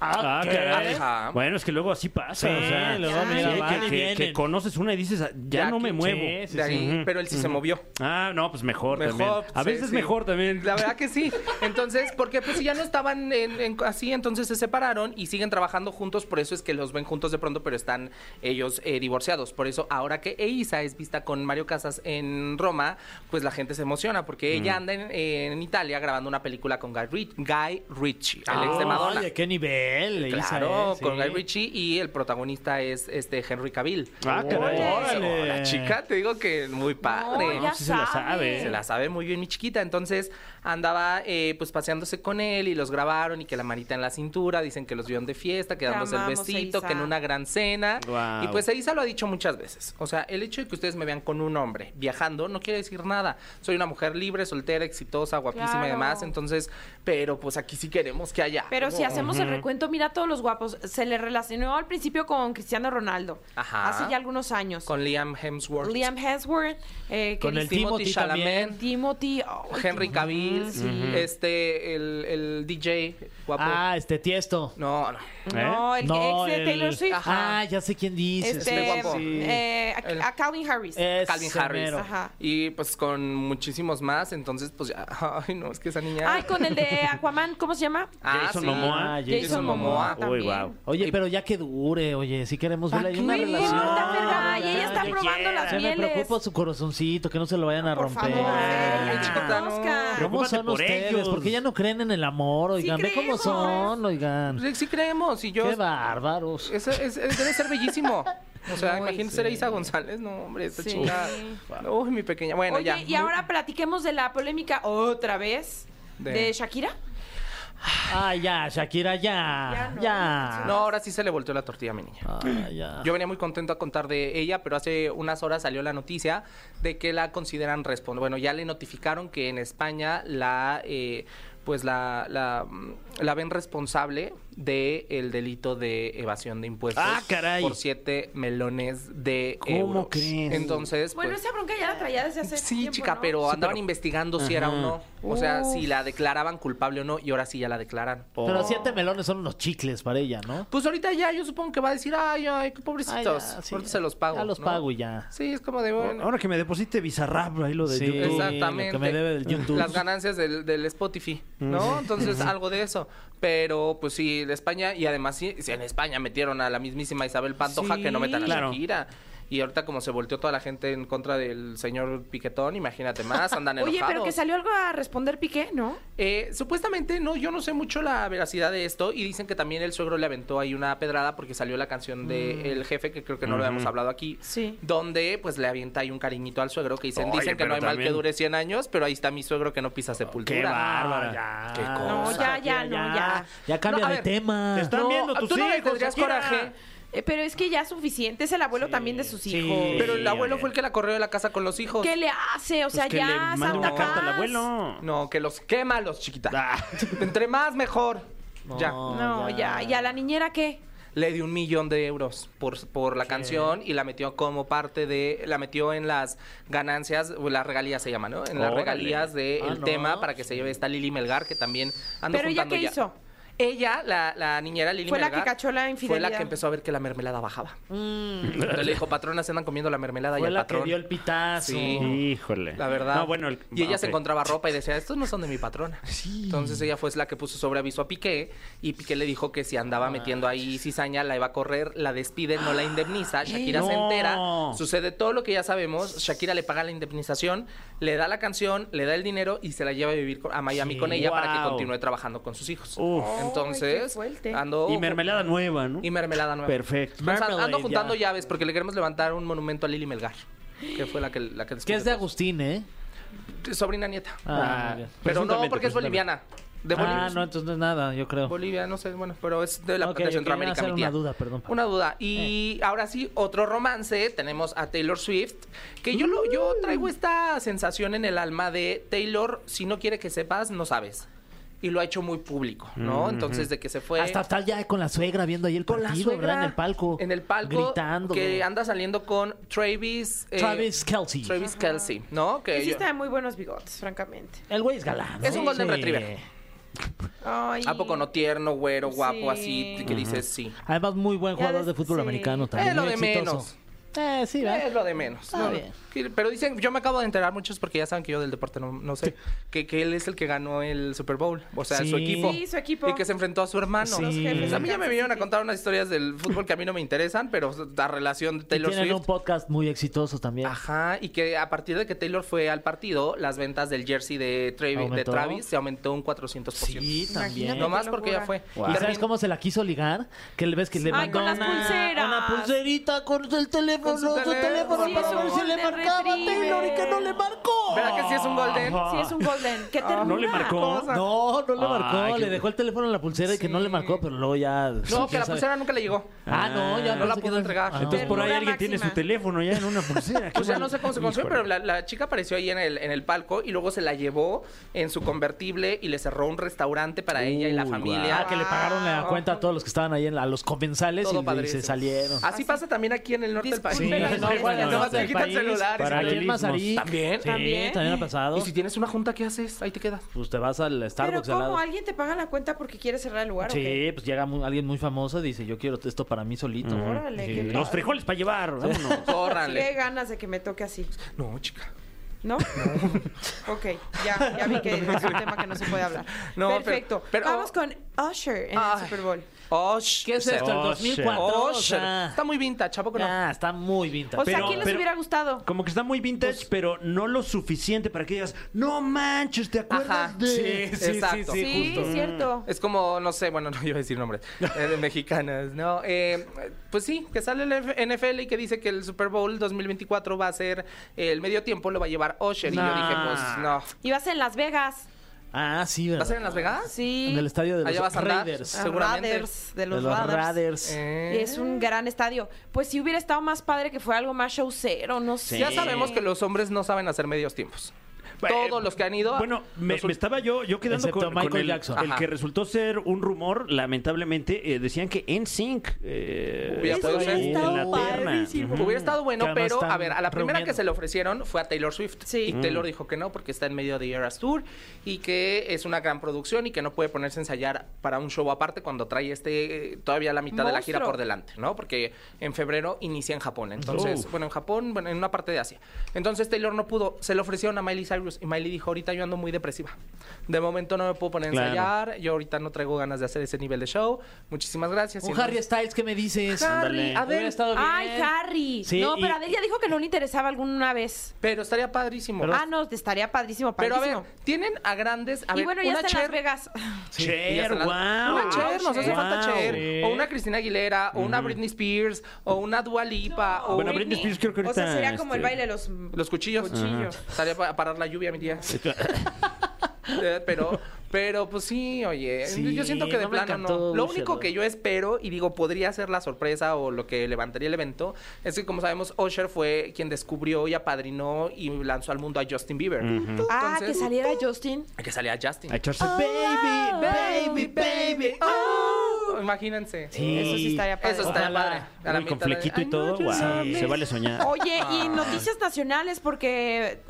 Ah, ¿qué? caray. Ajá. Bueno, es que luego así pasa. Sí, o sea, luego, sí, mira, que- van y que, vienen. que conoces una y dices, ah, ya no me muevo. sí, sí, de ahí, Ujú, pero él sí se movió. Ah, no, pues mejor, también. Mejor, A sí, veces sí. mejor también. La verdad (laughs) que sí. Entonces, porque pues si ya no estaban en- en- así, entonces se separaron y siguen trabajando juntos, por eso es que los ven juntos de pronto, pero están ellos eh, divorciados. Por eso, ahora que Eiza es vista con Mario Casas en Roma, pues la gente se emociona, porque ella anda en, en Italia grabando una película con Guy, Ritchie, Guy Ritchie, el ex de Madonna. Oye, qué nivel. Isa, Claro, con Sí. Guy Ritchie y el protagonista es este Henry Cavill. Ah, caray. Órale. La chica, te digo que muy padre. No, ya sí se la sabe. Se la sabe muy bien mi chiquita. Entonces andaba eh, pues paseándose con él y los grabaron y que la manita en la cintura. Dicen que los vieron de fiesta, que dándose el besito, que en una gran cena. Y pues Eiza lo ha dicho muchas veces. O sea, el hecho de que ustedes me vean con un hombre viajando no quiere decir nada. Soy una mujer libre, soltera, exitosa, guapísima y demás. Entonces, pero pues aquí sí queremos que haya. Pero si hacemos el recuento comentó, mira, todos los guapos. Se le relacionó al principio con Cristiano Ronaldo. Ajá. Hace ya algunos años. Con Liam Hemsworth. Liam Hemsworth. eh, que Con el dice- Timothy también. Timothy. Henry Cavill. Sí. este, el, el DJ guapo. Ah, este tiesto. No, no. No, el No, ex de el- Taylor Swift. Ajá. Ah, ya sé quién dices. Este, este guapo. eh, a, El- a Calvin Harris. Calvin Harris. mero. Ajá. Y pues con muchísimos más, entonces pues ya, (laughs) ay no, es que esa niña... Ay, con el de Aquaman, ¿cómo se llama? Ah, Jason sí. Momoa. Ah, Jason Momoa Uy, también. wow. Oye, pero ya que dure, oye, si queremos ver ¿Pa' ahí una relación. Ya, ella está ya probando las Se me preocupa su corazoncito, que no se lo vayan a Por romper. favor, Ay, ya, no. Oscar. ¿Cómo son por ustedes? ellos. Porque ya no creen en el amor, oigan. Ve cómo son, oigan. Sí, sí creemos, y yo... Qué bárbaros. Ese es- es- debe ser bellísimo. O sea, (laughs) Ay, imagínate ser Isa González. No, hombre, esta Sí. chingada. Uy, mi pequeña. Bueno, Oye, ya. y ahora platiquemos de la polémica otra vez de, De- Shakira. Ah, ya, Shakira, ya. Ya Ya. no. No, ahora sí se le volteó la tortilla a mi niña. Ah, ya. Yo venía muy contento a contar de ella, pero hace unas horas salió la noticia de que la consideran responsable. Bueno, ya le notificaron que en España la, eh, pues la, la, mm, la ven responsable de el delito de evasión de impuestos. Ah, caray. Por siete melones de ¿Cómo euros. crees? Entonces, Bueno, pues, esa bronca ya la traía desde hace Sí, tiempo, chica, ¿no? pero andaban pero- investigando si era o no. O sea, Uf. si la declaraban culpable o no, y ahora sí ya la declaran. Pero siete melones son unos chicles para ella, ¿no? Pues ahorita ya yo supongo que va a decir, ay, ay, qué pobrecitos. ya, sí. ahorita se los pago. Ya los ¿no? pago y ya. Sí, es como de bueno. Ahora que me deposite Bizarrap, ahí lo de Sí. YouTube. Exactamente. lo que me debe del YouTube. Las ganancias del, del Spotify, ¿no? Entonces, (laughs) algo de eso. Pero, pues sí, de España, y además, sí, sí, en España metieron a la mismísima Isabel Pantoja Sí, que no metan a claro. Shakira. Y ahorita, como se volteó toda la gente en contra del señor Piquetón, imagínate más, (laughs) andan enojados. Oye, pero que salió algo a responder Piqué, ¿no? Eh, supuestamente, no, yo no sé mucho la veracidad de esto y dicen que también el suegro le aventó ahí una pedrada porque salió la canción de El Jefe, que creo que no lo habíamos hablado aquí, Sí. donde pues le avienta ahí un cariñito al suegro que dicen, Oye, dicen que no hay mal que dure 100 años, pero ahí está mi suegro que no pisa sepultura. qué bárbara. Ya. Qué No, cosa. ya, ya, no, ya. Ya cambia No, de ver, tema. te están viendo tus tú no le hijos, tendrías Shakira. coraje. Eh, pero es que ya es suficiente, es el abuelo también de sus sí. hijos. Pero el abuelo fue el que la corrió de la casa con los hijos. ¿Qué le hace? O Pues sea, que ya le Santa una carta al abuelo. No, que los quema los chiquita. Ah. (laughs) Entre más mejor. ya. No, ya. ¿Y a la niñera qué? le dio un millón de euros por, por la canción y la metió como parte de, la metió en las ganancias, o las regalías se llama, ¿no? En las Órale. regalías del Ah, no. tema para que se lleve esta Lili Melgar, que también anda Pero ella juntando qué ya. hizo? Ella, la, la niñera Lili Fue la que cachó la Fue la infidelidad. que empezó a ver que la mermelada bajaba. (laughs) Entonces le dijo, patrona, se andan comiendo la mermelada y Fue el la patrón. que dio el pitazo. Sí. Híjole. La verdad. No, bueno, el- y ella se encontraba ropa y decía, estos no son de mi patrona. (laughs) Entonces ella fue la que puso sobre aviso a Piqué y Piqué le dijo que si andaba metiendo ahí cizaña la iba a correr, la despide, no la indemniza. (gasps) Shakira se entera, sucede todo lo que ya sabemos. Shakira le paga la indemnización, le da la canción, le da el dinero y se la lleva a vivir a Miami Sí, con ella para que continúe trabajando con sus hijos. Uf. Entonces, ando Y mermelada nueva, ¿no? y mermelada nueva. Perfecto. Ando juntando ya. llaves porque le queremos levantar un monumento a Lili Melgar, que fue la que la que Que es de. Agustín, ¿eh? sobrina nieta. Ah, bien. Pero no, porque es boliviana. De Bolivia. Ah, no, entonces no es nada, yo creo. Bolivia, no sé, bueno, pero es de la Ok, de Centroamérica, iba a hacer mi tía. una duda, perdón. Una duda. Y ahora sí, otro romance, tenemos a Taylor Swift, que yo, lo, yo traigo esta sensación en el alma de Taylor, si no quiere que sepas, no sabes. Y lo ha hecho muy público, ¿no? Entonces, de que se fue... Hasta está ya con la suegra viendo ahí el con la partido, suegra ¿verdad? En el palco. En el palco. Gritando. Que anda saliendo con Travis... eh, Travis Kelsey. Travis Kelsey, ¿no? Que sí yo- está de muy buenos bigotes, francamente. El güey es galán. Es un ¿no? golden Sí. retriever. Ay. ¿A poco no tierno, güero, guapo, Sí. así? Que dices sí. Además, muy buen jugador de fútbol sí. americano también. Es lo muy de exitoso. menos. Eh, sí, ¿verdad? Es lo de menos. Está No, Pero dicen, yo me acabo de enterar muchos porque ya saben que yo del deporte no, no sé, que, que él es el que ganó el Super Bowl, o sea, Sí. su equipo. Sí, su equipo. Y que se enfrentó a su hermano. Sí. Los jefes a mí ya me vinieron a contar unas historias del fútbol que a mí no me interesan, pero la relación de Y Taylor tienen Swift. un podcast muy exitoso también. Ajá, y que a partir de que Taylor fue al partido, las ventas del jersey de, Travis, de. Travis se aumentó un 400%. Sí, también. Nomás porque ya fue. ¿Y sabes cómo se la quiso ligar? Que le ves que le Ay, mandó con las una, pulseras. una pulserita con el teléfono con su teléfono. Sí, es un golden retriever. marcó. ¿Verdad que sí es un golden? Sí, es un golden. ¿Qué ternura. ¿No le marcó? No, no le marcó. Le dejó el teléfono en la pulsera y que no le marcó, pero luego ya. No, que la sabe. pulsera nunca le llegó. Ah, no, ya No la pudo entregar. Ah. Entonces por ahí alguien tiene su teléfono ya en una pulsera. (laughs) Pues ya no sé cómo se consiguió, Híjole. pero la, la chica apareció ahí en el, en el palco y luego se la llevó en su convertible y le cerró un restaurante para ella y la familia. Ah, que le pagaron la cuenta a todos los que estaban ahí en la- a los comensales y- y, se salieron. Así pasa también aquí en el norte del país. Sí, no, Pero bueno, no, te quitan celulares. para Aquí en. ¿También? Sí, ¿También? también ha pasado. Y si tienes una junta, ¿qué haces? Ahí te quedas. Pues te vas al Pero Starbucks lado. ¿cómo? ¿Alguien te paga la cuenta porque quiere cerrar el lugar o qué? Sí, pues llega alguien muy famoso y dice, yo quiero esto para mí solito. Órale, Sí. Los frijoles para llevar, vámonos. (laughs) Qué ganas de que me toque así. No, chica. ¿No? (laughs) ok, ya, ya vi que es un tema que no se puede hablar. No, pero- Perfecto. pero- Vamos con Usher en Ay. el Super Bowl. Osh. ¿Qué es esto? ¿El Oh, 2004? O Osher. sea, Está muy vintage, ¿a poco no? ah, está muy vintage. O sea, Pero- ¿a quién les pero- hubiera gustado? Como que está muy vintage, pero no lo suficiente para que digas, no manches, ¿te acuerdas Ajá. de...? Sí, sí, Exacto. Sí, justo. cierto. Es como, no sé, bueno, (laughs) no iba a decir nombres, eh, de mexicanas, ¿no? Eh, pues sí, que sale el F- NFL y que dice que el Super Bowl 2024 va a ser eh, el medio tiempo, lo va a llevar Osher. Y yo dije, pues no. Ibas en Las Vegas. Ah, sí, ¿Va ¿verdad? a ser en Las Vegas? Sí. En el estadio de Allá los vas a. Raiders. Ah, seguramente. Raiders, de De los, los Raiders. Raiders. Eh. Es un gran estadio. Pues si hubiera estado más padre que fue algo más showcero, no sé. Ya sabemos que los hombres no saben hacer medios tiempos. Todos los que han ido. Bueno, me, los me estaba yo, yo quedando Excepto con, con Michael el, Jackson. el Ajá. que resultó ser un rumor, lamentablemente, eh, decían que NSYNC eh, Hubiera estaba podido ahí ser. en la Estaba terna. padrísimo. Ujú. Hubiera estado bueno, Que además pero a están ver, a la primera reuniendo. que se le ofrecieron fue a Taylor Swift. Sí. Y Taylor dijo que no porque está en medio de Eras Tour y que es una gran producción y que no puede ponerse a ensayar para un show aparte cuando trae este eh, todavía la mitad de la gira Monstruo. por delante, ¿no? Porque en febrero inicia en Japón. Entonces, Oh. bueno, en Japón, bueno, en una parte de Asia. Entonces Taylor no pudo, se le ofrecieron a Miley Cyrus y Miley dijo, ahorita yo ando muy depresiva. De momento no me puedo poner a Claro. ensayar, yo ahorita no traigo ganas de hacer ese nivel de show. Muchísimas gracias. Y Un Harry entonces- Styles, ¿qué me dices? Harry, Ándale. a ver, Hubiera estado bien. Ay, Harry. Sí, no, y- pero Adel ya dijo que no le interesaba alguna vez. pero estaría padrísimo. Ah, no, estaría padrísimo, Pero a padrísimo. ver, tienen a grandes. A y ver, bueno, ya una está en Las Cher. Vegas. (laughs) Cher, wow. Una Cher, nos hace Wow. falta Cher. Sí. O una Cristina Aguilera, o una Britney Spears, o una Dua Lipa, o Bueno, Britney Spears creo que O sea, sería como el este, baile de los... los cuchillos. Cuchillos. Estaría para parar la lluvia, mi tía. (laughs) Eh, pero, pero pues sí, oye, Sí, yo siento que de no plano encantó no. Lo único que yo espero, y digo, podría ser la sorpresa o lo que levantaría el evento, es que como sabemos, Usher fue quien descubrió y apadrinó y lanzó al mundo a Justin Bieber. Ah, que saliera Justin. Que salía Justin. A echarse Ah, baby, baby, oh. Imagínense. Sí. Eso sí estaría padre. Eso estaría padre. A la Uy, con de- flequito y Ay, todo, wow, sé. se vale soñar. Oye, Ah. y noticias nacionales porque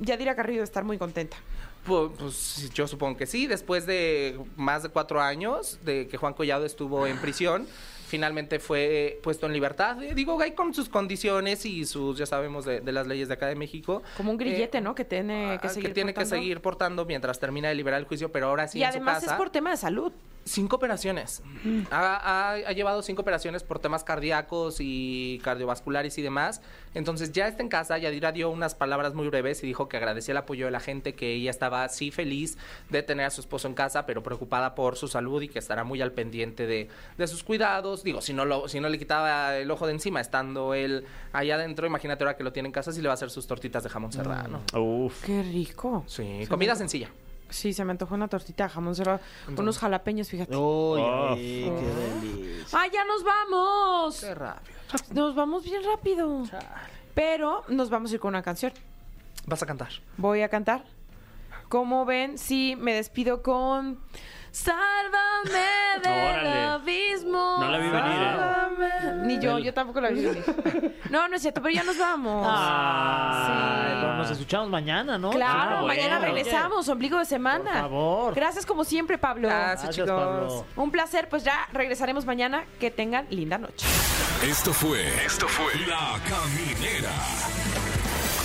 Yadira Carrillo está muy contenta. Pues, pues, yo supongo que sí. Después de más de cuatro años de que Juan Collado estuvo en prisión, finalmente fue puesto en libertad. Eh, Digo, hay con sus condiciones y sus, ya sabemos, de, de las leyes de acá de México. Como un grillete, Eh, ¿no? Que tiene que ah, seguir tiene que portando. seguir portando mientras termina de liberar el juicio, pero ahora sí y en su además casa. es por tema de salud. Cinco operaciones. Ha, ha- ha llevado cinco operaciones por temas cardíacos y cardiovasculares y demás. Entonces ya está en casa. Yadira dio unas palabras muy breves y dijo que agradecía el apoyo de la gente, que ella estaba sí feliz de tener a su esposo en casa, pero preocupada por su salud y que estará muy al pendiente de, de sus cuidados. Digo, si no, lo, si no le quitaba el ojo de encima estando él allá adentro, imagínate ahora que lo tiene en casa, si le va a hacer sus tortitas de jamón serrano. Uf. Qué rico. Sí, comida sencilla. Sí, se me antojó una tortita de jamón serrano con unos jalapeños, fíjate. Uy, Oh. ay, qué delicia. ¡Ay, ya nos vamos! Qué rápido. Nos vamos bien rápido. Pero nos vamos a ir con una canción. Vas a cantar. Voy a cantar. Como ven, sí, me despido con Sálvame (laughs) del Órale. abismo. No la vi venir, ¿eh? Sálvame. Ni yo, yo tampoco la vi venir. (laughs) No, no es cierto, pero ya nos vamos. Ay, Sí. pero nos escuchamos mañana, ¿no? Claro, Ah, mañana regresamos, ombligo de semana. Por favor. Gracias como siempre, Pablo. Gracias, Gracias, chicos. Pablo. Un placer, pues ya regresaremos mañana. Que tengan linda noche. Esto fue. Esto fue. La Caminera.